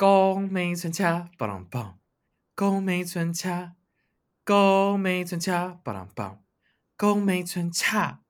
高美村恰巴朗棒，高美村恰，高美村恰巴朗棒，高美村恰。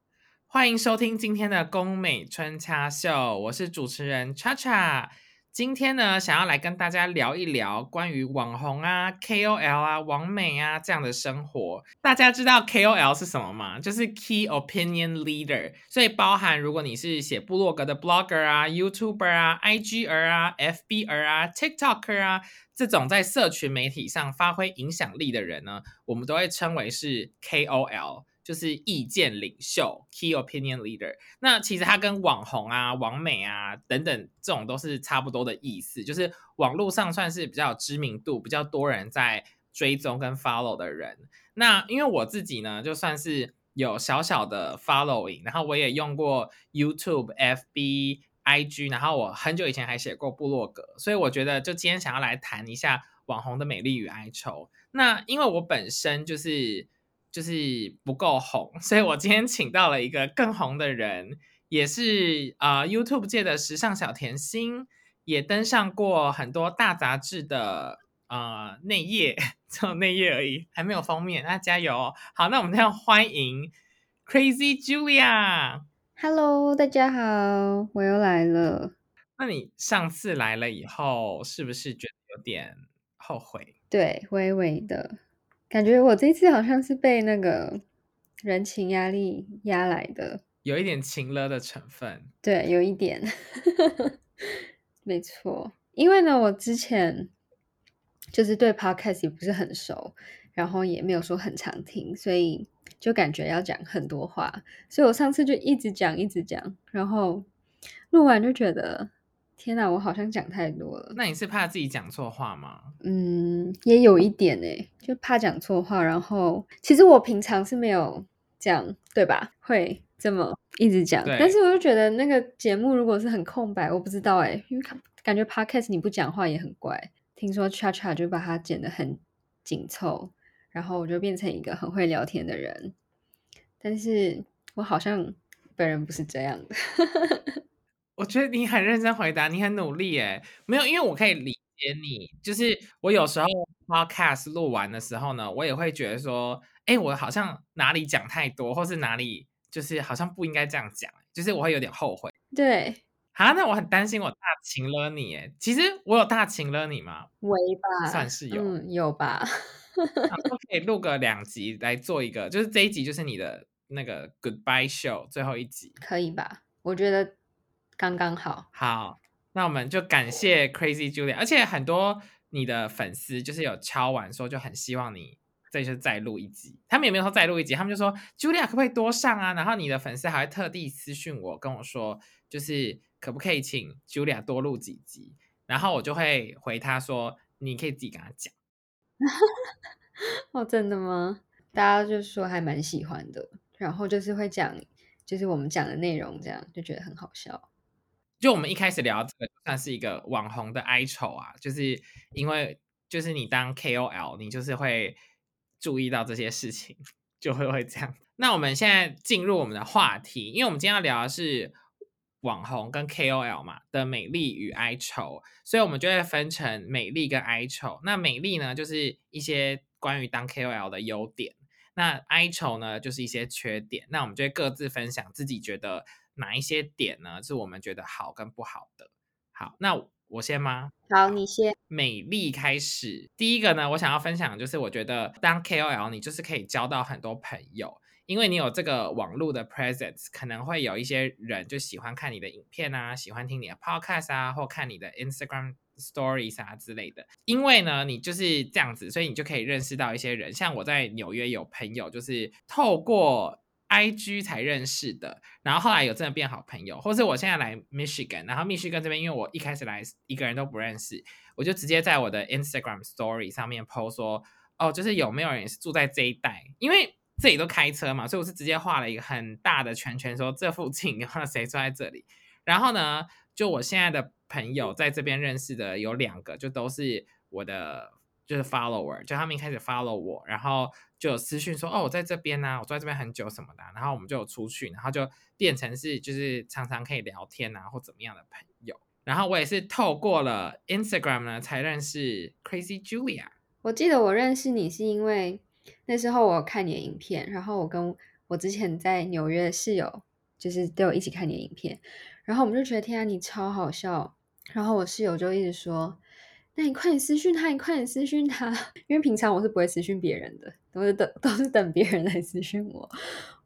欢迎收听今天的宫美春恰秀，我是主持人恰恰。今天呢，想要来跟大家聊一聊关于网红啊、KOL 啊、网美啊这样的生活。大家知道 KOL 是什么吗？就是 Key Opinion Leader，所以包含如果你是写部落格的 Blogger 啊、YouTuber 啊、IGR 啊、FBR 啊、TikToker 啊这种在社群媒体上发挥影响力的人呢，我们都会称为是 KOL。就是意见领袖 （Key Opinion Leader）。那其实它跟网红啊、网美啊等等这种都是差不多的意思，就是网络上算是比较有知名度、比较多人在追踪跟 follow 的人。那因为我自己呢，就算是有小小的 following，然后我也用过 YouTube、FB、IG，然后我很久以前还写过部落格，所以我觉得就今天想要来谈一下网红的美丽与哀愁。那因为我本身就是。就是不够红，所以我今天请到了一个更红的人，也是啊 YouTube 界的时尚小甜心，也登上过很多大杂志的呃内页，只有内页而已，还没有封面，那加油！好，那我们要欢迎 Crazy Julia。Hello，大家好，我又来了。那你上次来了以后，是不是觉得有点后悔？对，微微的。感觉我这次好像是被那个人情压力压来的，有一点情了的成分。对，有一点，没错。因为呢，我之前就是对 podcast 也不是很熟，然后也没有说很常听，所以就感觉要讲很多话，所以我上次就一直讲，一直讲，然后录完就觉得。天哪，我好像讲太多了。那你是怕自己讲错话吗？嗯，也有一点诶，就怕讲错话。然后，其实我平常是没有这样，对吧？会这么一直讲。但是我就觉得那个节目如果是很空白，我不知道诶，因为感觉 podcast 你不讲话也很怪。听说 Cha Cha 就把它剪得很紧凑，然后我就变成一个很会聊天的人。但是我好像本人不是这样的。我觉得你很认真回答，你很努力诶。没有，因为我可以理解你。就是我有时候 podcast 录完的时候呢，我也会觉得说，哎，我好像哪里讲太多，或是哪里就是好像不应该这样讲，就是我会有点后悔。对，好，那我很担心我大情了你。哎，其实我有大情了你吗？微吧，算是有，有吧。可以录个两集来做一个，就是这一集就是你的那个 goodbye show 最后一集，可以吧？我觉得。刚刚好，好，那我们就感谢 Crazy Julia，而且很多你的粉丝就是有敲完说就很希望你这就是再录一集，他们也没有说再录一集，他们就说 Julia 可不可以多上啊？然后你的粉丝还会特地私讯我跟我说，就是可不可以请 Julia 多录几集？然后我就会回他说，你可以自己跟他讲。哦，真的吗？大家就说还蛮喜欢的，然后就是会讲，就是我们讲的内容，这样就觉得很好笑。就我们一开始聊这个，算是一个网红的哀愁啊，就是因为就是你当 KOL，你就是会注意到这些事情，就会会这样。那我们现在进入我们的话题，因为我们今天要聊的是网红跟 KOL 嘛的美丽与哀愁，所以我们就会分成美丽跟哀愁。那美丽呢，就是一些关于当 KOL 的优点；那哀愁呢，就是一些缺点。那我们就会各自分享自己觉得。哪一些点呢？是我们觉得好跟不好的？好，那我先吗？好，你先。美丽开始，第一个呢，我想要分享就是，我觉得当 KOL，你就是可以交到很多朋友，因为你有这个网络的 presence，可能会有一些人就喜欢看你的影片啊，喜欢听你的 podcast 啊，或看你的 Instagram stories 啊之类的。因为呢，你就是这样子，所以你就可以认识到一些人。像我在纽约有朋友，就是透过。I G 才认识的，然后后来有真的变好朋友，或是我现在来 Michigan，然后密西根这边，因为我一开始来一个人都不认识，我就直接在我的 Instagram Story 上面 po 说，哦，就是有没有人是住在这一带，因为这里都开车嘛，所以我是直接画了一个很大的圈圈，说这附近有谁住在这里。然后呢，就我现在的朋友在这边认识的有两个，就都是我的就是 follower，就他们一开始 follow 我，然后。就有私讯说哦，我在这边呢，我住在这边很久什么的，然后我们就有出去，然后就变成是就是常常可以聊天啊或怎么样的朋友。然后我也是透过了 Instagram 呢才认识 Crazy Julia。我记得我认识你是因为那时候我看你的影片，然后我跟我之前在纽约的室友就是都有一起看你的影片，然后我们就觉得天啊你超好笑，然后我室友就一直说，那你快点私讯他，你快点私讯他，因为平常我是不会私讯别人的，都是等都是等别人来私讯我，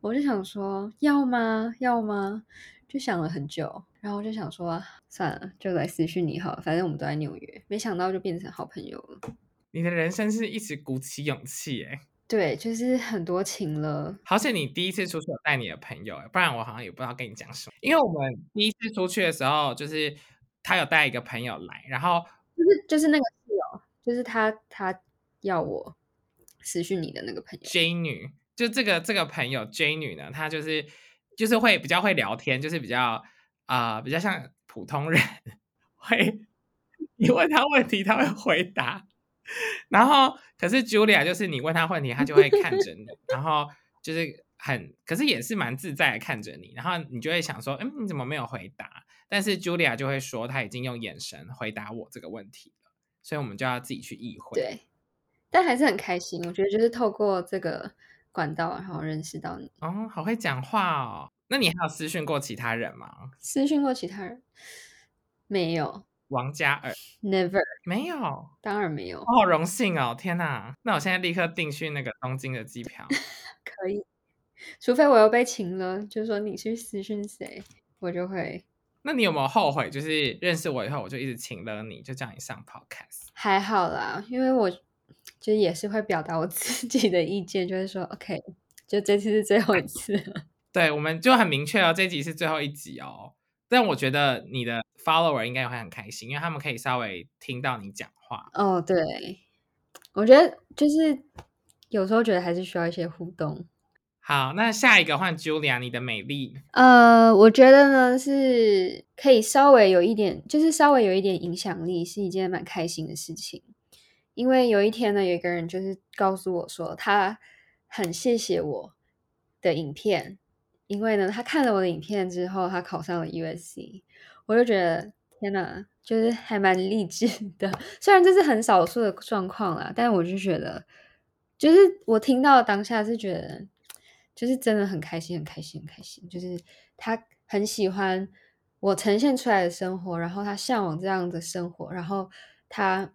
我就想说要吗要吗？就想了很久，然后我就想说算了，就来私讯你好，反正我们都在纽约，没想到就变成好朋友了。你的人生是一直鼓起勇气哎，对，就是很多情了。好险你第一次出去有带你的朋友哎，不然我好像也不知道跟你讲什么。因为我们第一次出去的时候，就是他有带一个朋友来，然后就是就是那个室友，就是他他要我私讯你的那个朋友 J 女，就这个这个朋友 J 女呢，她就是就是会比较会聊天，就是比较啊比较像普通人，会你问他问题他会回答。然后，可是 Julia 就是你问他问题，他就会看着你，然后就是很，可是也是蛮自在的看着你，然后你就会想说，嗯，你怎么没有回答？但是 Julia 就会说，他已经用眼神回答我这个问题了，所以我们就要自己去意会。对，但还是很开心，我觉得就是透过这个管道，然后认识到你。哦，好会讲话哦。那你还有私讯过其他人吗？私讯过其他人？没有。王嘉尔，Never，没有，当然没有，我好荣幸哦！天哪，那我现在立刻订去那个东京的机票。可以，除非我又被请了，就是说你去私讯谁，我就会。那你有没有后悔？就是认识我以后，我就一直请了你，就叫你上 Podcast。还好啦，因为我就也是会表达我 自己的意见，就是说 OK，就这次是最后一次。对，我们就很明确哦，这集是最后一集哦。但我觉得你的 follower 应该会很开心，因为他们可以稍微听到你讲话。哦，对，我觉得就是有时候觉得还是需要一些互动。好，那下一个换 Julia，你的美丽。呃，我觉得呢是可以稍微有一点，就是稍微有一点影响力，是一件蛮开心的事情。因为有一天呢，有一个人就是告诉我说，他很谢谢我的影片。因为呢，他看了我的影片之后，他考上了 USC，我就觉得天哪，就是还蛮励志的。虽然这是很少数的状况啦，但我就觉得，就是我听到当下是觉得，就是真的很开心，很开心，很开心。就是他很喜欢我呈现出来的生活，然后他向往这样的生活，然后他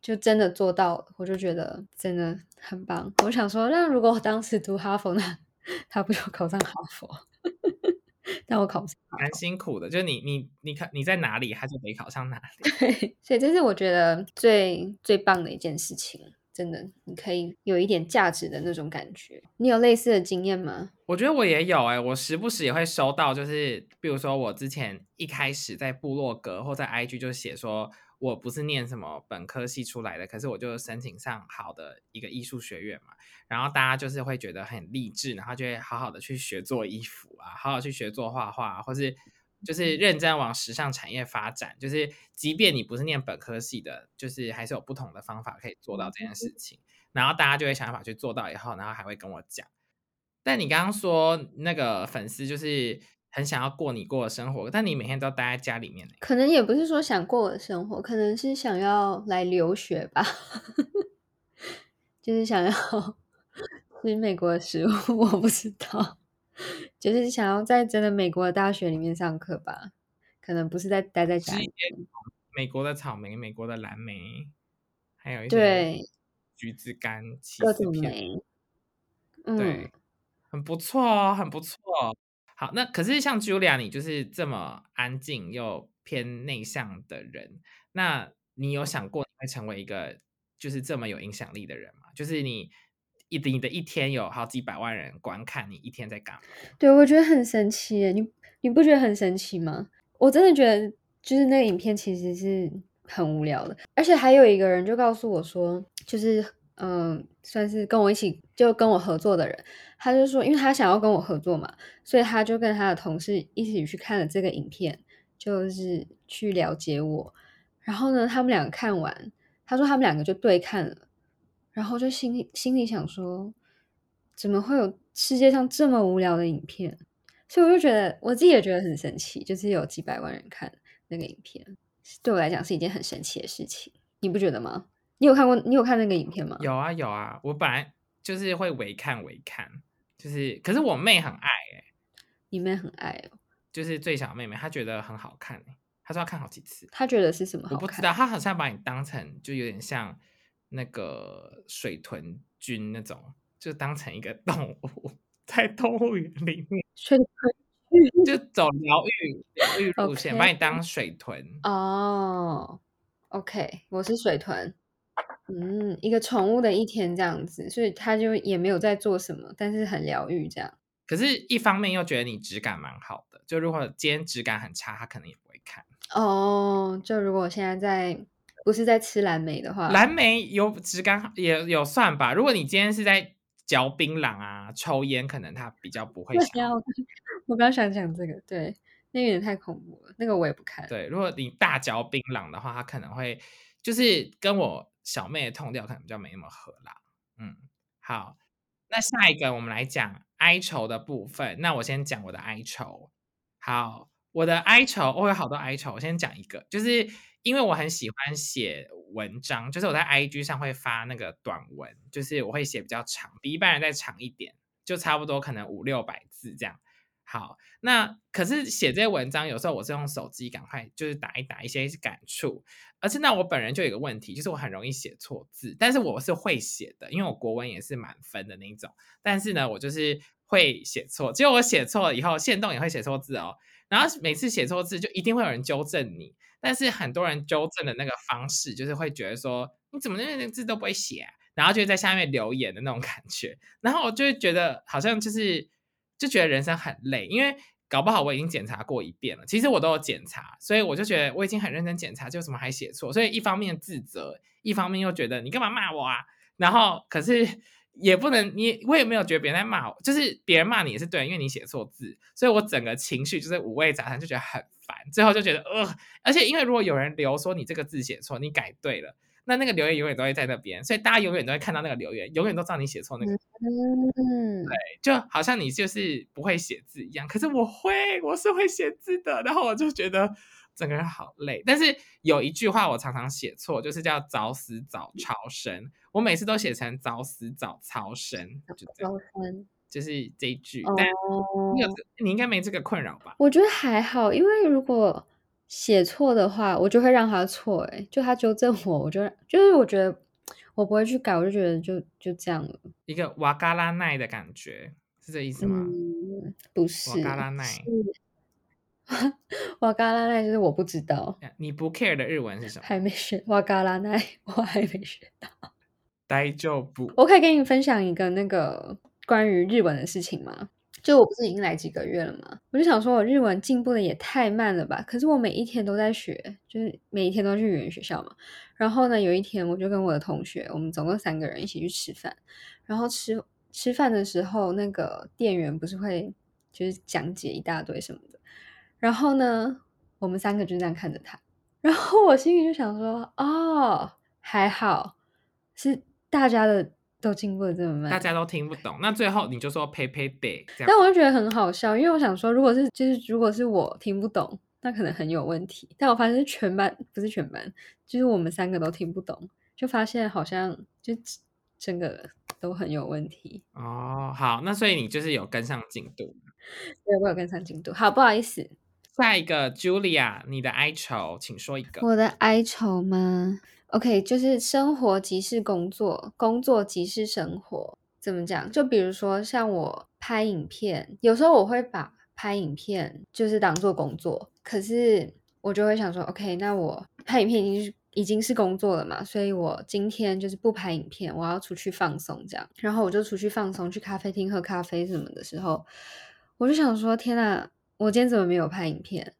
就真的做到，我就觉得真的很棒。我想说，那如果我当时读哈佛呢？他不就考上哈佛，但我考不上，蛮辛苦的。就你你你看你在哪里，他就得考上哪里。对，所以这是我觉得最最棒的一件事情。真的，你可以有一点价值的那种感觉。你有类似的经验吗？我觉得我也有哎，我时不时也会收到，就是比如说我之前一开始在部落格或在 IG 就写说。我不是念什么本科系出来的，可是我就申请上好的一个艺术学院嘛，然后大家就是会觉得很励志，然后就会好好的去学做衣服啊，好好去学做画画，或是就是认真往时尚产业发展。就是即便你不是念本科系的，就是还是有不同的方法可以做到这件事情。然后大家就会想办法去做到以后，然后还会跟我讲。但你刚刚说那个粉丝就是。很想要过你过的生活，但你每天都待在家里面。可能也不是说想过我的生活，可能是想要来留学吧，就是想要 吃美国的食物。我不知道，就是想要在真的美国的大学里面上课吧。可能不是在待在家里。美国的草莓、美国的蓝莓，还有一些橘子干、各种莓，对，很不错哦，很不错。好，那可是像 Julia，你就是这么安静又偏内向的人，那你有想过你会成为一个就是这么有影响力的人吗？就是你一你的一天有好几百万人观看，你一天在干嘛？对，我觉得很神奇，你你不觉得很神奇吗？我真的觉得，就是那个影片其实是很无聊的，而且还有一个人就告诉我说，就是。嗯，算是跟我一起就跟我合作的人，他就说，因为他想要跟我合作嘛，所以他就跟他的同事一起去看了这个影片，就是去了解我。然后呢，他们两个看完，他说他们两个就对看了，然后就心里心里想说，怎么会有世界上这么无聊的影片？所以我就觉得我自己也觉得很神奇，就是有几百万人看那个影片。对我来讲是一件很神奇的事情，你不觉得吗？你有看过？你有看那个影片吗？有啊有啊，我本来就是会围看围看，就是可是我妹很爱哎，你妹很爱哦，就是最小妹妹，她觉得很好看哎，她说要看好几次。她觉得是什么？我不知道，她好像把你当成就有点像那个水豚君那种，就当成一个动物在动物园里面。水豚。就走疗愈疗愈路线，把你当水豚哦。OK，我是水豚。嗯，一个宠物的一天这样子，所以他就也没有在做什么，但是很疗愈这样。可是，一方面又觉得你质感蛮好的。就如果今天质感很差，他可能也不会看。哦，就如果现在在不是在吃蓝莓的话，蓝莓有质感也有算吧。如果你今天是在嚼槟榔啊、抽烟，可能他比较不会想。我刚想讲这个，对，那个有点太恐怖了，那个我也不看。对，如果你大嚼槟榔的话，它可能会就是跟我小妹的痛调可能比较没那么合啦。嗯，好，那下一个我们来讲哀愁的部分。那我先讲我的哀愁。好，我的哀愁，我有好多哀愁。我先讲一个，就是因为我很喜欢写文章，就是我在 IG 上会发那个短文，就是我会写比较长，比一般人再长一点，就差不多可能五六百字这样。好，那可是写这些文章，有时候我是用手机赶快就是打一打一些感触，而且那我本人就有一个问题，就是我很容易写错字，但是我是会写的，因为我国文也是满分的那种，但是呢，我就是会写错，结果我写错了以后，线动也会写错字哦，然后每次写错字就一定会有人纠正你，但是很多人纠正的那个方式就是会觉得说你怎么那个字都不会写，然后就在下面留言的那种感觉，然后我就会觉得好像就是。就觉得人生很累，因为搞不好我已经检查过一遍了。其实我都有检查，所以我就觉得我已经很认真检查，就怎么还写错？所以一方面自责，一方面又觉得你干嘛骂我啊？然后可是也不能，你我也没有觉得别人在骂我，就是别人骂你也是对，因为你写错字，所以我整个情绪就是五味杂陈，就觉得很烦。最后就觉得呃，而且因为如果有人留说你这个字写错，你改对了。那那个留言永远都会在那边，所以大家永远都会看到那个留言，永远都知道你写错那个。嗯，对，就好像你就是不会写字一样。可是我会，我是会写字的。然后我就觉得整个人好累。但是有一句话我常常写错，就是叫“早死早超生”。我每次都写成“早死早超生”，就这样。就是这一句。但你有，你应该没这个困扰吧？我觉得还好，因为如果。写错的话，我就会让他错。哎，就他纠正我，我就就是我觉得我不会去改，我就觉得就就这样了。一个瓦嘎拉奈的感觉是这意思吗？不是，瓦嘎拉奈。瓦嘎拉奈就是我不知道。你不 care 的日文是什么？还没学瓦嘎拉奈，我还没学到。呆就不。我可以跟你分享一个那个关于日文的事情吗？就我不是已经来几个月了吗？我就想说，我日文进步的也太慢了吧？可是我每一天都在学，就是每一天都去语言学校嘛。然后呢，有一天我就跟我的同学，我们总共三个人一起去吃饭。然后吃吃饭的时候，那个店员不是会就是讲解一大堆什么的。然后呢，我们三个就这样看着他。然后我心里就想说，哦，还好是大家的。都进步的这么慢，大家都听不懂。那最后你就说呸呸呸，但我就觉得很好笑，因为我想说，如果是就是如果是我听不懂，那可能很有问题。但我发现全班不是全班，就是我们三个都听不懂，就发现好像就整个都很有问题。哦，好，那所以你就是有跟上进度，对，我有跟上进度。好，不好意思，下一个 Julia，你的哀愁，请说一个。我的哀愁吗？OK，就是生活即是工作，工作即是生活。怎么讲？就比如说像我拍影片，有时候我会把拍影片就是当做工作，可是我就会想说，OK，那我拍影片已经是已经是工作了嘛，所以我今天就是不拍影片，我要出去放松这样。然后我就出去放松，去咖啡厅喝咖啡什么的时候，我就想说，天呐，我今天怎么没有拍影片？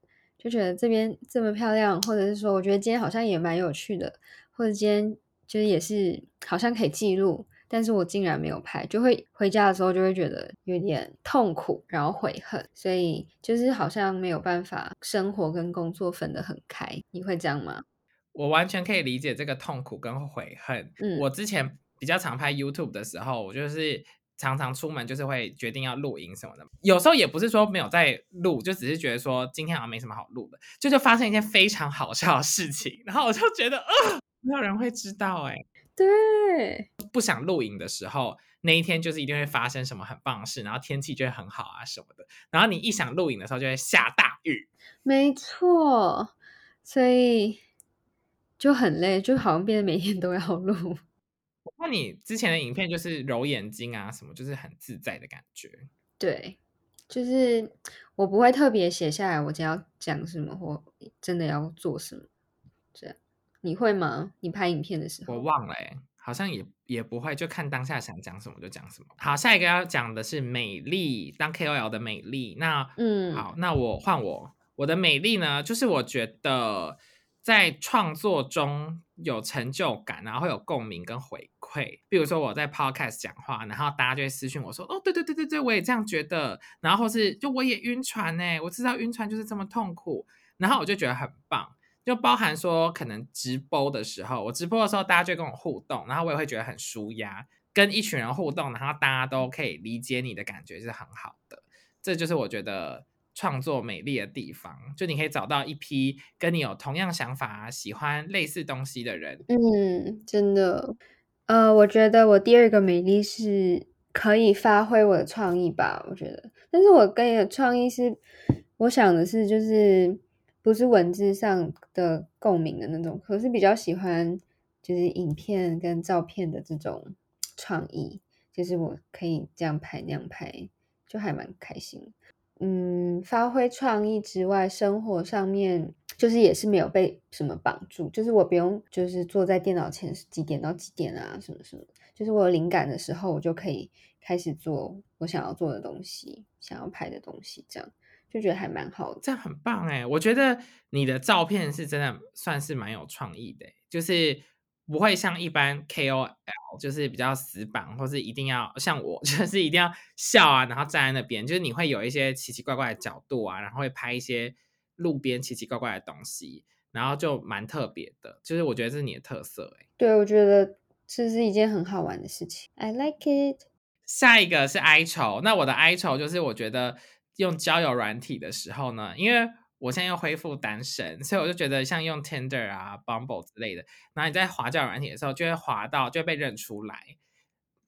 就觉得这边这么漂亮，或者是说，我觉得今天好像也蛮有趣的。或者今天就是也是好像可以记录，但是我竟然没有拍，就会回家的时候就会觉得有点痛苦，然后悔恨，所以就是好像没有办法生活跟工作分得很开。你会这样吗？我完全可以理解这个痛苦跟悔恨。嗯，我之前比较常拍 YouTube 的时候，我就是常常出门就是会决定要录影什么的，有时候也不是说没有在录，就只是觉得说今天好像没什么好录的，就就发生一件非常好笑的事情，然后我就觉得，呃，没有人会知道，哎，对，不想录影的时候，那一天就是一定会发生什么很棒的事，然后天气就会很好啊什么的，然后你一想录影的时候就会下大雨，没错，所以就很累，就好像变得每天都要录。那你之前的影片就是揉眼睛啊，什么就是很自在的感觉。对，就是我不会特别写下来我今天要讲什么或真的要做什么，这样你会吗？你拍影片的时候？我忘了哎，好像也也不会，就看当下想讲什么就讲什么。好，下一个要讲的是美丽，当 KOL 的美丽。那嗯，好，那我换我，我的美丽呢，就是我觉得。在创作中有成就感，然后会有共鸣跟回馈。比如说我在 podcast 讲话，然后大家就会私信我说：“哦，对对对对对，我也这样觉得。”然后是就我也晕船呢，我知道晕船就是这么痛苦。然后我就觉得很棒，就包含说可能直播的时候，我直播的时候大家就跟我互动，然后我也会觉得很舒压，跟一群人互动，然后大家都可以理解你的感觉是很好的。这就是我觉得。创作美丽的地方，就你可以找到一批跟你有同样想法、喜欢类似东西的人。嗯，真的。呃，我觉得我第二个美丽是可以发挥我的创意吧。我觉得，但是我跟你的创意是，我想的是，就是不是文字上的共鸣的那种，可是比较喜欢就是影片跟照片的这种创意，就是我可以这样拍那样拍，就还蛮开心。嗯，发挥创意之外，生活上面就是也是没有被什么绑住，就是我不用就是坐在电脑前几点到几点啊，什么什么，就是我有灵感的时候，我就可以开始做我想要做的东西，想要拍的东西，这样就觉得还蛮好的，这样很棒哎，我觉得你的照片是真的算是蛮有创意的，就是。不会像一般 KOL，就是比较死板，或是一定要像我，就是一定要笑啊，然后站在那边，就是你会有一些奇奇怪怪的角度啊，然后会拍一些路边奇奇怪怪的东西，然后就蛮特别的，就是我觉得这是你的特色哎。对，我觉得这是一件很好玩的事情，I like it。下一个是哀愁，那我的哀愁就是我觉得用交友软体的时候呢，因为。我现在又恢复单身，所以我就觉得像用 Tinder 啊、Bumble 之类的，然后你在滑教软体的时候，就会滑到，就会被认出来。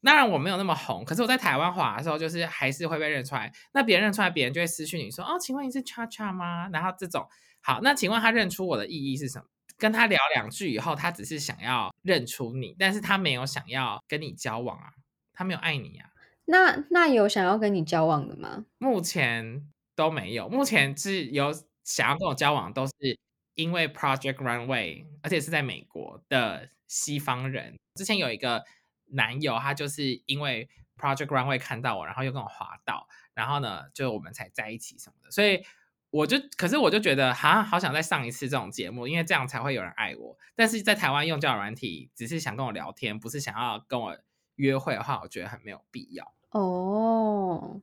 当然我没有那么红，可是我在台湾滑的时候，就是还是会被认出来。那别人认出来，别人就会私讯你说：“哦，请问你是 Cha Cha 吗？”然后这种好，那请问他认出我的意义是什么？跟他聊两句以后，他只是想要认出你，但是他没有想要跟你交往啊，他没有爱你啊。那那有想要跟你交往的吗？目前都没有，目前是有。想要跟我交往都是因为 Project Runway，而且是在美国的西方人。之前有一个男友，他就是因为 Project Runway 看到我，然后又跟我滑到，然后呢，就我们才在一起什么的。所以我就，可是我就觉得，哈，好想再上一次这种节目，因为这样才会有人爱我。但是在台湾用交友软体，只是想跟我聊天，不是想要跟我约会的话，我觉得很没有必要。哦，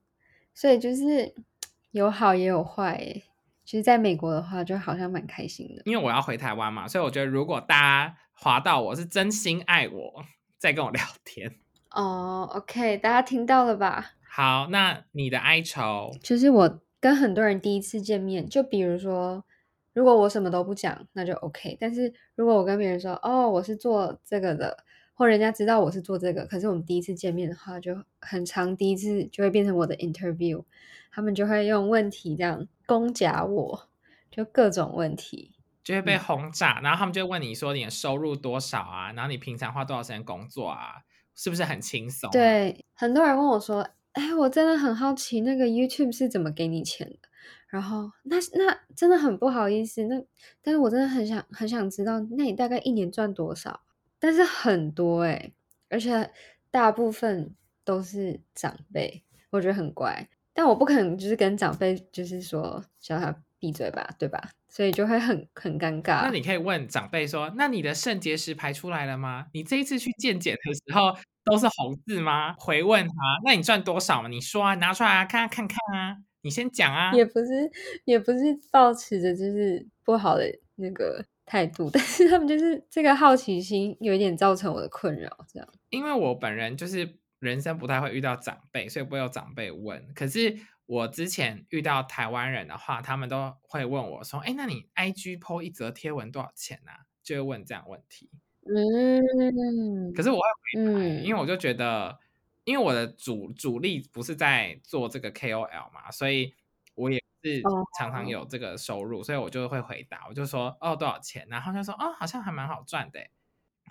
所以就是 有好也有坏。其实在美国的话，就好像蛮开心的，因为我要回台湾嘛，所以我觉得如果大家滑到我是真心爱我，在跟我聊天哦，OK，大家听到了吧？好，那你的哀愁，就是我跟很多人第一次见面，就比如说，如果我什么都不讲，那就 OK，但是如果我跟别人说，哦，我是做这个的，或人家知道我是做这个，可是我们第一次见面的话，就很长，第一次就会变成我的 interview，他们就会用问题这样。攻夹我，就各种问题就会被轰炸，然后他们就问你说你的收入多少啊？然后你平常花多少时间工作啊？是不是很轻松？对，很多人问我说：“哎，我真的很好奇，那个 YouTube 是怎么给你钱的？”然后那那真的很不好意思，那但是我真的很想很想知道，那你大概一年赚多少？但是很多哎，而且大部分都是长辈，我觉得很乖。但我不可能就是跟长辈就是说叫他闭嘴吧，对吧？所以就会很很尴尬。那你可以问长辈说：“那你的肾结石排出来了吗？你这一次去健检的时候都是红字吗？”回问他：“那你赚多少嘛？你说啊，拿出来看看看看啊，你先讲啊。”也不是也不是抱持着就是不好的那个态度，但是他们就是这个好奇心有一点造成我的困扰，这样。因为我本人就是。人生不太会遇到长辈，所以不会有长辈问。可是我之前遇到台湾人的话，他们都会问我说：“哎，那你 IG PO 一则贴文多少钱呢？”就会问这样问题。嗯，可是我会回答，因为我就觉得，因为我的主主力不是在做这个 KOL 嘛，所以我也是常常有这个收入，所以我就会回答，我就说：“哦，多少钱？”然后就说：“哦，好像还蛮好赚的。”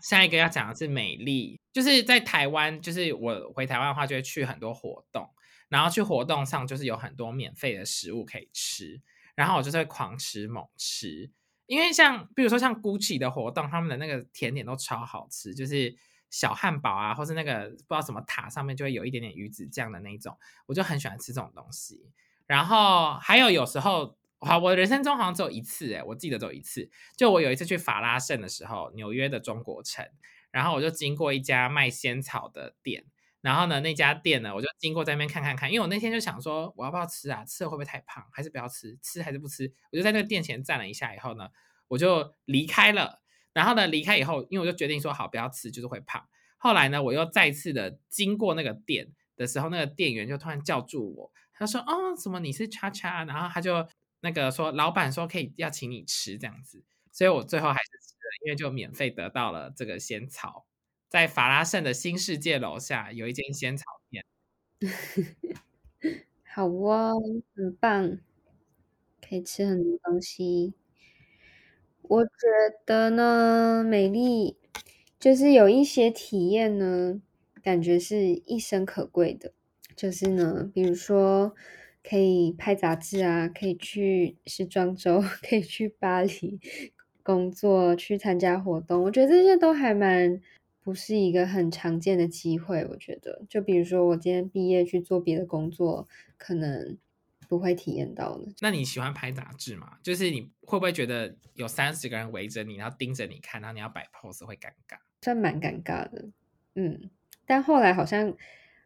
下一个要讲的是美丽，就是在台湾，就是我回台湾的话，就会去很多活动，然后去活动上就是有很多免费的食物可以吃，然后我就是会狂吃猛吃，因为像比如说像 Gucci 的活动，他们的那个甜点都超好吃，就是小汉堡啊，或是那个不知道什么塔上面就会有一点点鱼子酱的那种，我就很喜欢吃这种东西。然后还有有时候。好，我人生中好像只有一次，哎，我记得只有一次，就我有一次去法拉盛的时候，纽约的中国城，然后我就经过一家卖仙草的店，然后呢，那家店呢，我就经过在那边看看看，因为我那天就想说，我要不要吃啊？吃了会不会太胖？还是不要吃？吃还是不吃？我就在那个店前站了一下，以后呢，我就离开了。然后呢，离开以后，因为我就决定说，好，不要吃，就是会胖。后来呢，我又再次的经过那个店的时候，那个店员就突然叫住我，他说：“哦，怎么？你是叉叉？”然后他就。那个说，老板说可以要请你吃这样子，所以我最后还是吃了，因为就免费得到了这个仙草，在法拉盛的新世界楼下有一间仙草店。好哦，很棒，可以吃很多东西。我觉得呢，美丽就是有一些体验呢，感觉是一生可贵的，就是呢，比如说。可以拍杂志啊，可以去时装周，可以去巴黎工作，去参加活动。我觉得这些都还蛮不是一个很常见的机会。我觉得，就比如说我今天毕业去做别的工作，可能不会体验到的。那你喜欢拍杂志吗？就是你会不会觉得有三十个人围着你，然后盯着你看，然后你要摆 pose 会尴尬？算蛮尴尬的，嗯。但后来好像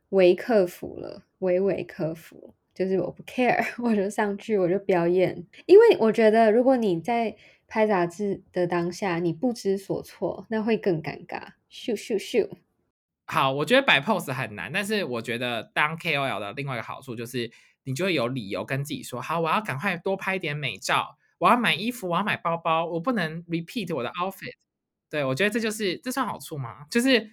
微克服了，微微克服。就是我不 care，我就上去，我就表演。因为我觉得，如果你在拍杂志的当下，你不知所措，那会更尴尬。咻咻咻！好，我觉得摆 pose 很难，但是我觉得当 KOL 的另外一个好处就是，你就会有理由跟自己说：好，我要赶快多拍点美照，我要买衣服，我要买包包，我不能 repeat 我的 outfit。对我觉得这就是这算好处吗？就是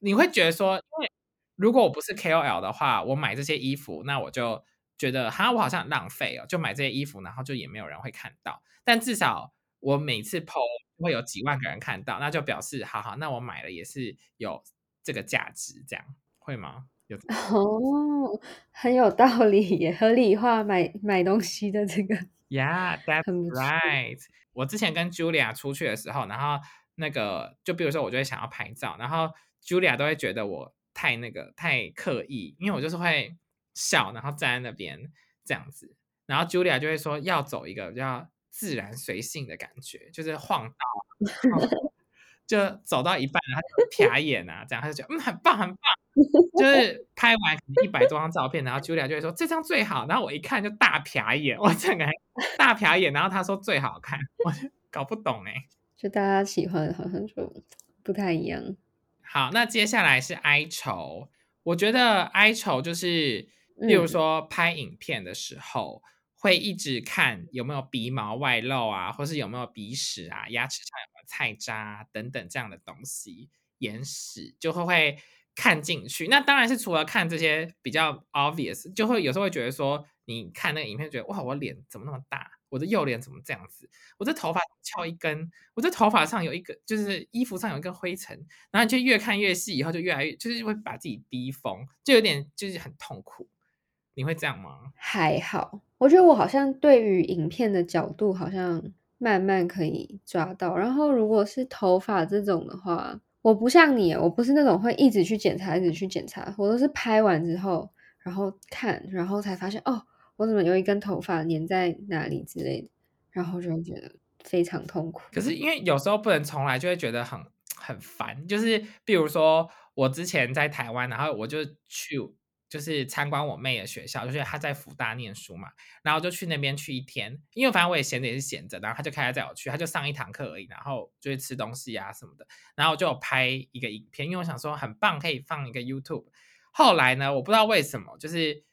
你会觉得说，因为。如果我不是 KOL 的话，我买这些衣服，那我就觉得哈，我好像很浪费哦，就买这些衣服，然后就也没有人会看到。但至少我每次 PO 会有几万个人看到，那就表示好好，那我买了也是有这个价值，这样会吗？有 哦，很有道理，也合理化买买东西的这个。Yeah，that's right。我之前跟 Julia 出去的时候，然后那个就比如说我就会想要拍照，然后 Julia 都会觉得我。太那个太刻意，因为我就是会笑，然后站在那边这样子，然后 Julia 就会说要走一个比较自然随性的感觉，就是晃到，就走到一半，然后瞟眼啊，这样他就觉得嗯很棒很棒，就是拍完一百多张照片，然后 Julia 就会说这张最好，然后我一看就大瞟眼，我整个大瞟眼，然后他说最好看，我就搞不懂哎，就大家喜欢好像就不太一样。好，那接下来是哀愁。我觉得哀愁就是，例如说拍影片的时候，会一直看有没有鼻毛外露啊，或是有没有鼻屎啊，牙齿上有没有菜渣等等这样的东西，眼屎就会会看进去。那当然是除了看这些比较 obvious，就会有时候会觉得说，你看那个影片，觉得哇，我脸怎么那么大？我的右脸怎么这样子？我这头发翘一根，我这头发上有一个，就是衣服上有一个灰尘，然后你就越看越细，以后就越来越，就是会把自己逼疯，就有点就是很痛苦。你会这样吗？还好，我觉得我好像对于影片的角度好像慢慢可以抓到。然后如果是头发这种的话，我不像你，我不是那种会一直去检查、一直去检查，我都是拍完之后，然后看，然后才发现哦。我怎么有一根头发粘在哪里之类的，然后就会觉得非常痛苦。可是因为有时候不能重来，就会觉得很很烦。就是比如说我之前在台湾，然后我就去就是参观我妹的学校，就是她在福大念书嘛，然后就去那边去一天。因为反正我也闲着也是闲着，然后她就开车载我去，她就上一堂课而已，然后就去吃东西啊什么的。然后就拍一个影片，因为我想说很棒，可以放一个 YouTube。后来呢，我不知道为什么，就是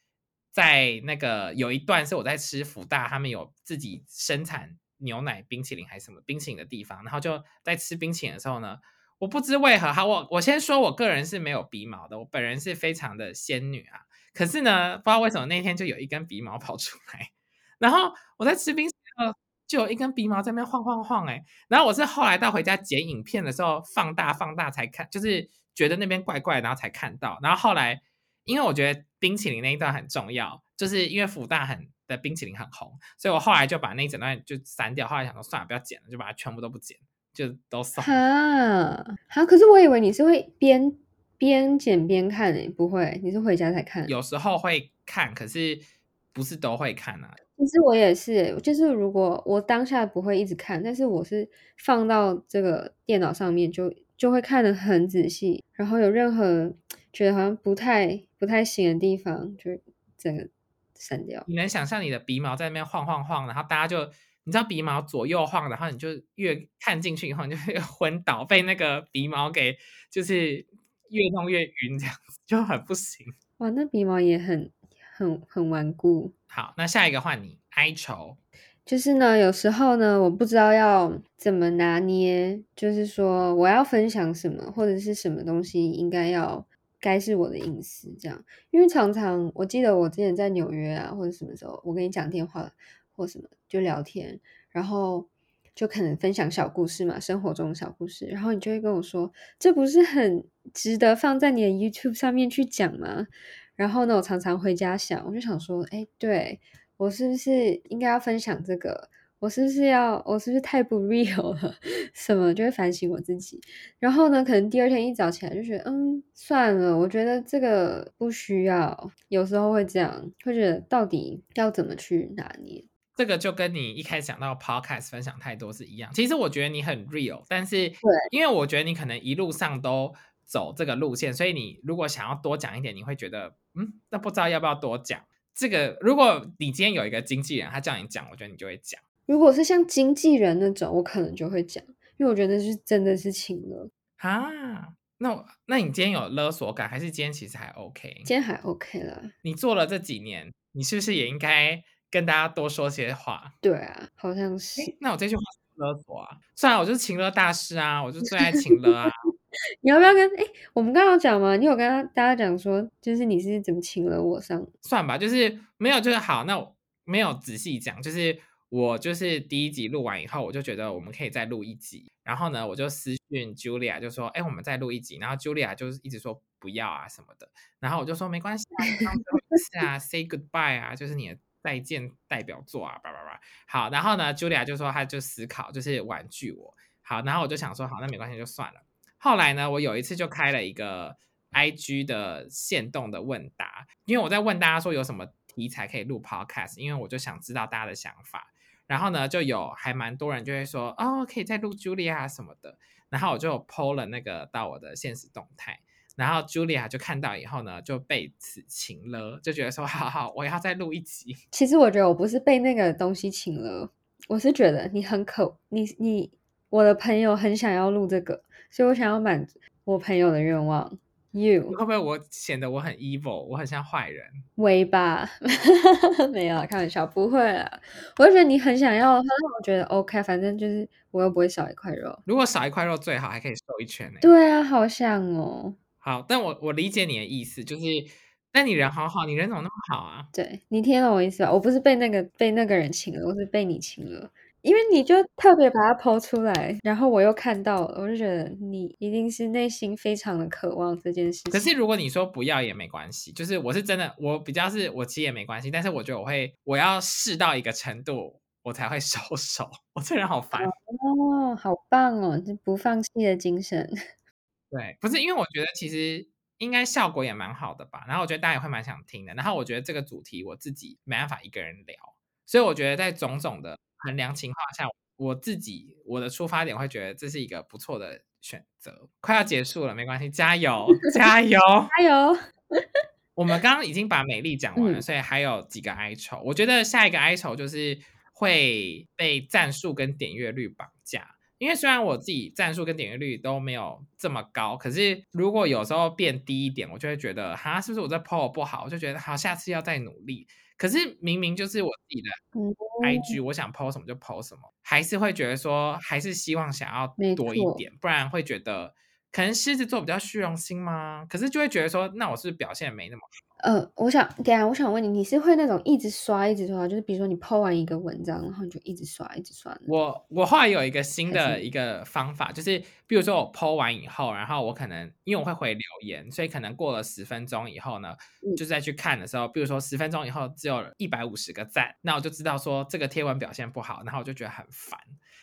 在那个有一段是我在吃福大，他们有自己生产牛奶冰淇淋还是什么冰淇淋的地方，然后就在吃冰淇淋的时候呢，我不知为何，好，我我先说我个人是没有鼻毛的，我本人是非常的仙女啊，可是呢，不知道为什么那天就有一根鼻毛跑出来，然后我在吃冰淇淋。就有一根鼻毛在那边晃晃晃哎，然后我是后来到回家剪影片的时候放大放大才看，就是觉得那边怪怪，然后才看到。然后后来，因为我觉得冰淇淋那一段很重要，就是因为福大很的冰淇淋很红，所以我后来就把那一整段就删掉。后来想说算了，不要剪了，就把它全部都不剪，就都送。哈，好，可是我以为你是会边边剪边看诶，不会，你是回家才看。有时候会看，可是不是都会看啊。其实我也是，就是如果我当下不会一直看，但是我是放到这个电脑上面，就就会看得很仔细，然后有任何觉得好像不太不太行的地方，就整个删掉。你能想象你的鼻毛在那边晃晃晃，然后大家就你知道鼻毛左右晃，然后你就越看进去以后，你就会 昏倒，被那个鼻毛给就是越弄越晕，这样子就很不行。哇，那鼻毛也很。很很顽固。好，那下一个换你哀愁。就是呢，有时候呢，我不知道要怎么拿捏，就是说我要分享什么，或者是什么东西应该要该是我的隐私这样。因为常常我记得我之前在纽约啊，或者什么时候，我跟你讲电话或什么就聊天，然后就可能分享小故事嘛，生活中的小故事，然后你就会跟我说，这不是很值得放在你的 YouTube 上面去讲吗？然后呢，我常常回家想，我就想说，哎，对我是不是应该要分享这个？我是不是要，我是不是太不 real 了？什么就会反省我自己。然后呢，可能第二天一早起来就觉得，嗯，算了，我觉得这个不需要。有时候会这样，会觉得到底要怎么去拿捏？这个就跟你一开始讲到 podcast 分享太多是一样。其实我觉得你很 real，但是对，因为我觉得你可能一路上都。走这个路线，所以你如果想要多讲一点，你会觉得，嗯，那不知道要不要多讲。这个，如果你今天有一个经纪人，他叫你讲，我觉得你就会讲。如果是像经纪人那种，我可能就会讲，因为我觉得是真的是请了啊。那我那你今天有勒索感，还是今天其实还 OK？今天还 OK 了。你做了这几年，你是不是也应该跟大家多说些话？对啊，好像是。那我这句话勒索啊？算了，我就是情勒大师啊，我就最爱情勒啊。你要不要跟哎？我们刚刚讲吗？你有跟他大家讲说，就是你是怎么请了我上？算吧，就是没有，就是好。那我没有仔细讲，就是我就是第一集录完以后，我就觉得我们可以再录一集。然后呢，我就私讯 Julia 就说：“哎，我们再录一集。”然后 Julia 就是一直说不要啊什么的。然后我就说没关系啊，最后一次啊，say goodbye 啊，就是你的再见代表作啊，叭叭叭。好，然后呢，Julia 就说他就思考，就是婉拒我。好，然后我就想说，好，那没关系，就算了。后来呢，我有一次就开了一个 I G 的限动的问答，因为我在问大家说有什么题材可以录 Podcast，因为我就想知道大家的想法。然后呢，就有还蛮多人就会说哦，可以再录 Julia 什么的。然后我就 PO 了那个到我的现实动态，然后 Julia 就看到以后呢，就被此情了，就觉得说 好好，我要再录一集。其实我觉得我不是被那个东西请了，我是觉得你很可，你你我的朋友很想要录这个。所以我想要满足我朋友的愿望。You 会不会我显得我很 evil，我很像坏人？微吧，没有开玩笑，不会啊。我就觉得你很想要，他让我觉得 OK，反正就是我又不会少一块肉。如果少一块肉最好，还可以瘦一圈呢。对啊，好像哦。好，但我我理解你的意思，就是，但你人好好，你人怎么那么好啊？对你听懂我意思吧？我不是被那个被那个人请了，我是被你请了。因为你就特别把它抛出来，然后我又看到了，我就觉得你一定是内心非常的渴望这件事。可是如果你说不要也没关系，就是我是真的，我比较是我其实也没关系，但是我觉得我会，我要试到一个程度，我才会 收手。我这人好烦哦，好棒哦，这不放弃的精神。对，不是因为我觉得其实应该效果也蛮好的吧，然后我觉得大家也会蛮想听的，然后我觉得这个主题我自己没办法一个人聊，所以我觉得在种种的。衡量情况下，我自己我的出发点会觉得这是一个不错的选择。快要结束了，没关系，加油，加油，加油！我们刚刚已经把美丽讲完了，所以还有几个哀愁。我觉得下一个哀愁就是会被战术跟点阅率绑架。因为虽然我自己赞数跟点阅率都没有这么高，可是如果有时候变低一点，我就会觉得哈，是不是我在 PO 不好？我就觉得好，下次要再努力。可是明明就是我自己的 IG，我想 PO 什么就 PO 什么，还是会觉得说，还是希望想要多一点，不然会觉得可能狮子座比较虚荣心吗？可是就会觉得说，那我是表现没那么好。呃，我想，等下我想问你，你是会那种一直刷、一直刷，就是比如说你 po 完一个文章，然后你就一直刷、一直刷。我我后来有一个新的一个方法，就是比如说我 po 完以后，然后我可能因为我会回留言，所以可能过了十分钟以后呢，就再去看的时候，比如说十分钟以后只有一百五十个赞，那我就知道说这个贴文表现不好，然后我就觉得很烦。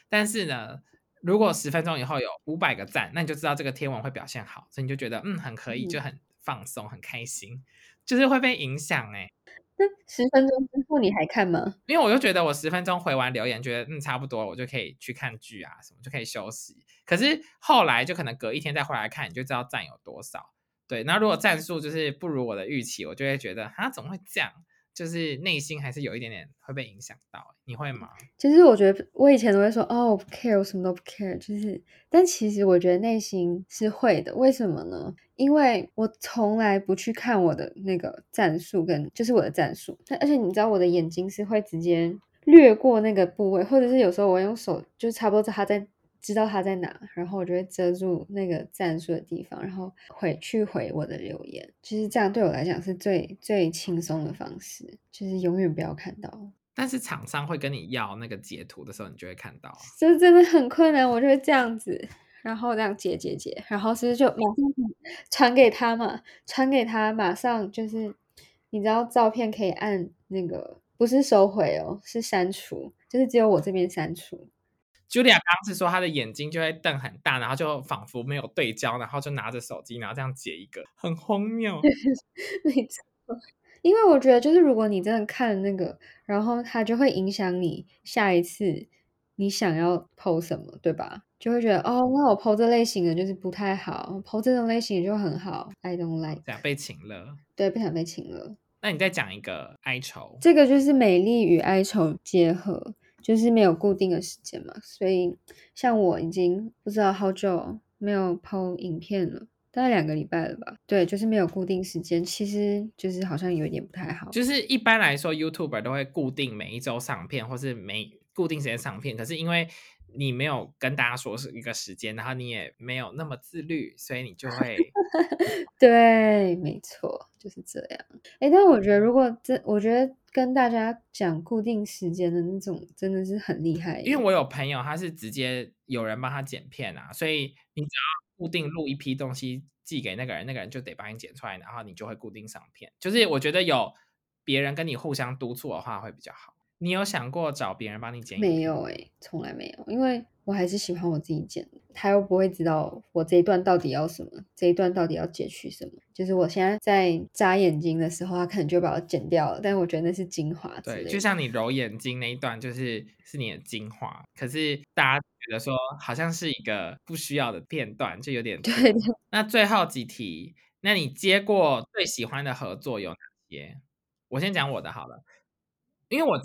但是呢，如果十分钟以后有五百个赞，那你就知道这个贴文会表现好，所以你就觉得嗯很可以，就很放松，很开心。就是会被影响哎，那十分钟之后你还看吗？因为我就觉得我十分钟回完留言，觉得嗯差不多，我就可以去看剧啊什么，就可以休息。可是后来就可能隔一天再回来看，你就知道赞有多少。对，那如果赞数就是不如我的预期，我就会觉得啊怎么会这样？就是内心还是有一点点会被影响到，你会吗？其实我觉得我以前都会说哦，我不 care，我什么都不 care。就是，但其实我觉得内心是会的。为什么呢？因为我从来不去看我的那个战术跟就是我的战术，但而且你知道我的眼睛是会直接掠过那个部位，或者是有时候我用手就差不多它在。知道他在哪，然后我就会遮住那个战术的地方，然后回去回我的留言。其实这样对我来讲是最最轻松的方式，就是永远不要看到。但是厂商会跟你要那个截图的时候，你就会看到。就真的很困难，我就会这样子，然后这样截截截，然后是不是就马上传给他嘛？传给他，马上就是你知道照片可以按那个不是收回哦，是删除，就是只有我这边删除。Julia 刚刚是说她的眼睛就会瞪很大，然后就仿佛没有对焦，然后就拿着手机，然后这样截一个，很荒谬。没错，因为我觉得就是如果你真的看那个，然后它就会影响你下一次你想要 PO 什么，对吧？就会觉得哦，那我 PO 这类型的就是不太好，PO 这种类型的就很好。I don't like。这样被请了。对，不想被请了。那你再讲一个哀愁。这个就是美丽与哀愁结合。就是没有固定的时间嘛，所以像我已经不知道好久没有抛影片了，大概两个礼拜了吧。对，就是没有固定时间，其实就是好像有一点不太好。就是一般来说，YouTuber 都会固定每一周上片，或是每固定时间上片。可是因为你没有跟大家说是一个时间，然后你也没有那么自律，所以你就会。对，没错，就是这样。哎，但我觉得如果这，我觉得。跟大家讲固定时间的那种，真的是很厉害。因为我有朋友，他是直接有人帮他剪片啊，所以你只要固定录一批东西寄给那个人，那个人就得帮你剪出来，然后你就会固定上片。就是我觉得有别人跟你互相督促的话会比较好。你有想过找别人帮你剪？没有哎，从来没有，因为我还是喜欢我自己剪。他又不会知道我这一段到底要什么，这一段到底要截取什么。就是我现在在眨眼睛的时候，他可能就把我剪掉了。但是我觉得那是精华。对，就像你揉眼睛那一段，就是是你的精华。可是大家觉得说好像是一个不需要的片段，就有点对。那最后几题，那你接过最喜欢的合作有哪些？我先讲我的好了。因为我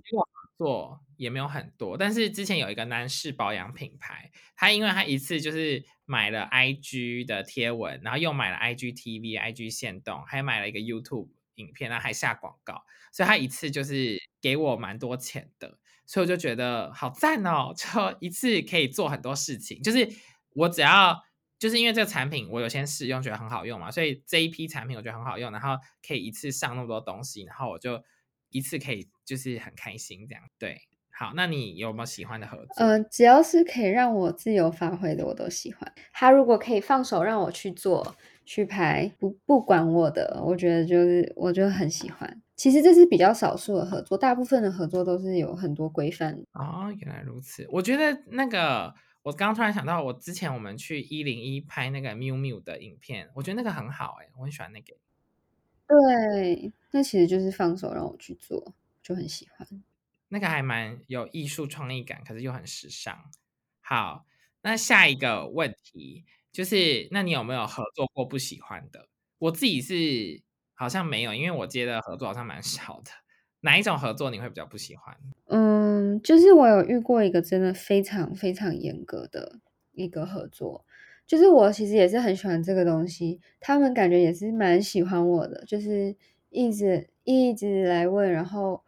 做也没有很多，但是之前有一个男士保养品牌，他因为他一次就是买了 IG 的贴文，然后又买了 IGTV、IG 线动，还买了一个 YouTube 影片，然后还下广告，所以他一次就是给我蛮多钱的，所以我就觉得好赞哦，就一次可以做很多事情，就是我只要就是因为这个产品我有先试用，觉得很好用嘛，所以这一批产品我觉得很好用，然后可以一次上那么多东西，然后我就。一次可以就是很开心这样，对，好，那你有没有喜欢的合作？呃，只要是可以让我自由发挥的，我都喜欢。他如果可以放手让我去做去拍，不不管我的，我觉得就是我就很喜欢。其实这是比较少数的合作，大部分的合作都是有很多规范。哦，原来如此。我觉得那个，我刚刚突然想到，我之前我们去一零一拍那个 miu miu 的影片，我觉得那个很好，哎，我很喜欢那个。对，那其实就是放手让我去做，就很喜欢。那个还蛮有艺术创意感，可是又很时尚。好，那下一个问题就是，那你有没有合作过不喜欢的？我自己是好像没有，因为我接的合作好像蛮 少的。哪一种合作你会比较不喜欢？嗯，就是我有遇过一个真的非常非常严格的一个合作，就是我其实也是很喜欢这个东西，他们感觉也是蛮喜欢我的，就是一直一直来问，然后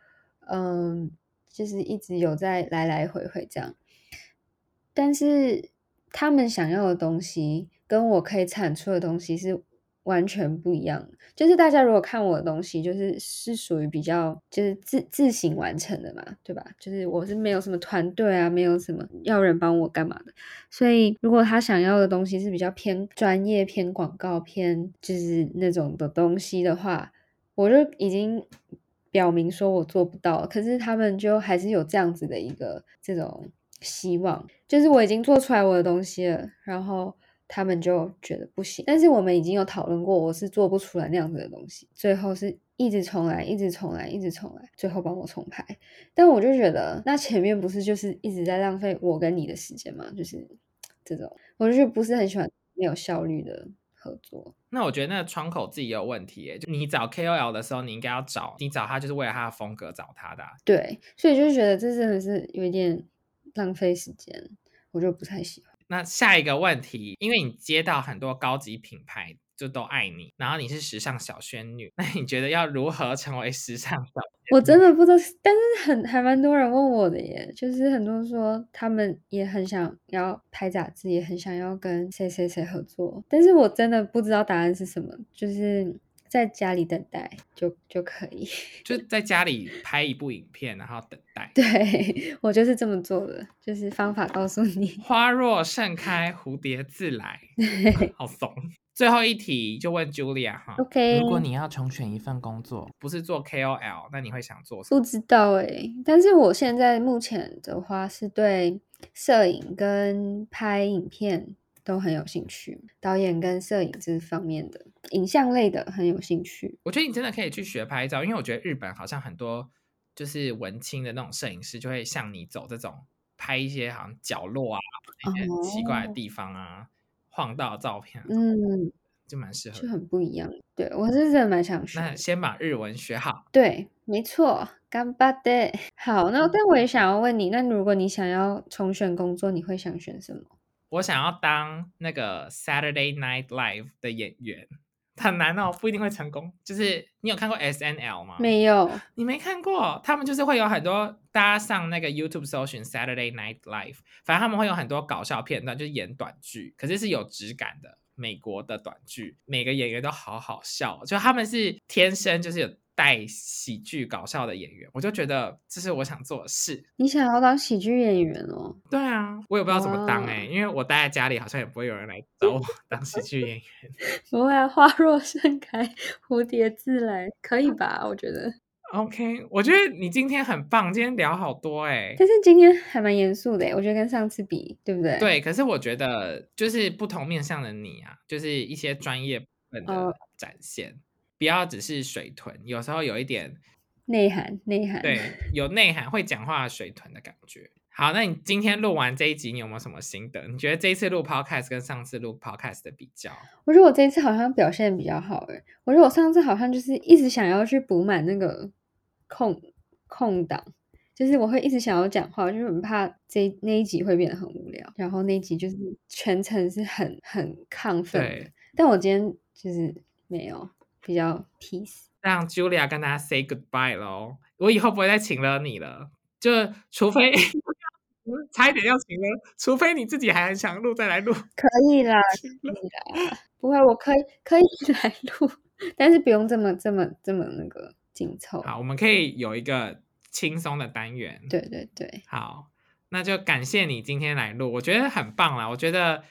嗯，就是一直有在来来回回这样，但是他们想要的东西跟我可以产出的东西是。完全不一样，就是大家如果看我的东西，就是是属于比较就是自自行完成的嘛，对吧？就是我是没有什么团队啊，没有什么要人帮我干嘛的，所以如果他想要的东西是比较偏专业、偏广告、偏就是那种的东西的话，我就已经表明说我做不到，可是他们就还是有这样子的一个这种希望，就是我已经做出来我的东西了，然后。他们就觉得不行，但是我们已经有讨论过，我是做不出来那样子的东西。最后是一直重来，一直重来，一直重来，最后帮我重拍。但我就觉得，那前面不是就是一直在浪费我跟你的时间吗？就是这种，我就不是很喜欢没有效率的合作。那我觉得那个窗口自己有问题，就你找 KOL 的时候，你应该要找你找他，就是为了他的风格找他的。对，所以就是觉得这真的是有一点浪费时间，我就不太喜欢。那下一个问题，因为你接到很多高级品牌就都爱你，然后你是时尚小仙女，那你觉得要如何成为时尚小？我真的不知道，但是很还蛮多人问我的耶，就是很多人说他们也很想要拍杂志，也很想要跟谁谁谁合作，但是我真的不知道答案是什么，就是。在家里等待就就可以，就在家里拍一部影片，然后等待。对 我就是这么做的，就是方法告诉你。花若盛开，蝴蝶自来。好怂。最后一题就问 Julia 哈，OK，如果你要重选一份工作，不是做 KOL，那你会想做什么？不知道哎，但是我现在目前的话是对摄影跟拍影片。都很有兴趣，导演跟摄影这方面的影像类的很有兴趣。我觉得你真的可以去学拍照，因为我觉得日本好像很多就是文青的那种摄影师，就会像你走这种拍一些好像角落啊、一些奇怪的地方啊、晃到照片，嗯，就蛮适合，就很不一样。对我是真的蛮想学。那先把日文学好。对，没错，干巴的。好，那但我也想要问你，那如果你想要重选工作，你会想选什么？我想要当那个 Saturday Night Live 的演员，很难哦，不一定会成功。就是你有看过 S N L 吗？没有，你没看过。他们就是会有很多大家上那个 YouTube 搜寻 Saturday Night Live，反正他们会有很多搞笑片段，就是演短剧，可是是有质感的美国的短剧，每个演员都好好笑，就他们是天生就是有。带喜剧搞笑的演员，我就觉得这是我想做的事。你想要当喜剧演员哦？对啊，我也不知道怎么当哎，因为我待在家里，好像也不会有人来找我 当喜剧演员。不会，花若盛开，蝴蝶自来，可以吧？我觉得。OK，我觉得你今天很棒，今天聊好多哎。但是今天还蛮严肃的，我觉得跟上次比，对不对？对，可是我觉得就是不同面向的你啊，就是一些专业本的展现。不要只是水豚，有时候有一点内涵，内涵对，有内涵会讲话水豚的感觉。好，那你今天录完这一集，你有没有什么心得？你觉得这一次录 podcast 跟上次录 podcast 的比较？我觉得我这一次好像表现比较好诶。我觉得我上次好像就是一直想要去补满那个空空档，就是我会一直想要讲话，就是很怕这那一集会变得很无聊。然后那一集就是全程是很很亢奋的，但我今天就是没有。比较 peace，让 Julia 跟大家 say goodbye 喽。我以后不会再请了你了，就除非差一点要请了，除非你自己还很想录，再来录。可以啦，可以啦，不会，我可以可以 来录，但是不用这么这么这么那个紧凑。好，我们可以有一个轻松的单元。对对对，好，那就感谢你今天来录，我觉得很棒啦，我觉得。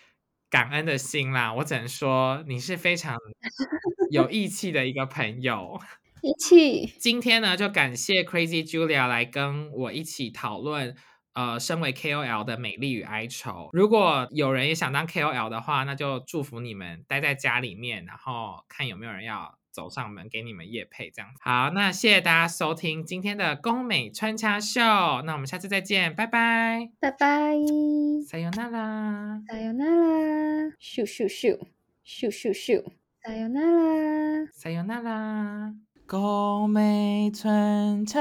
感恩的心啦，我只能说你是非常 有义气的一个朋友。义气。今天呢，就感谢 Crazy Julia 来跟我一起讨论，呃，身为 KOL 的美丽与哀愁。如果有人也想当 KOL 的话，那就祝福你们待在家里面，然后看有没有人要。走上门给你们夜配这样子，好，那谢谢大家收听今天的宫美穿插秀，那我们下次再见，拜拜，拜拜，撒由那拉，撒由那拉，咻咻咻，咻咻咻，撒由那拉，撒由那拉。宫美春秋。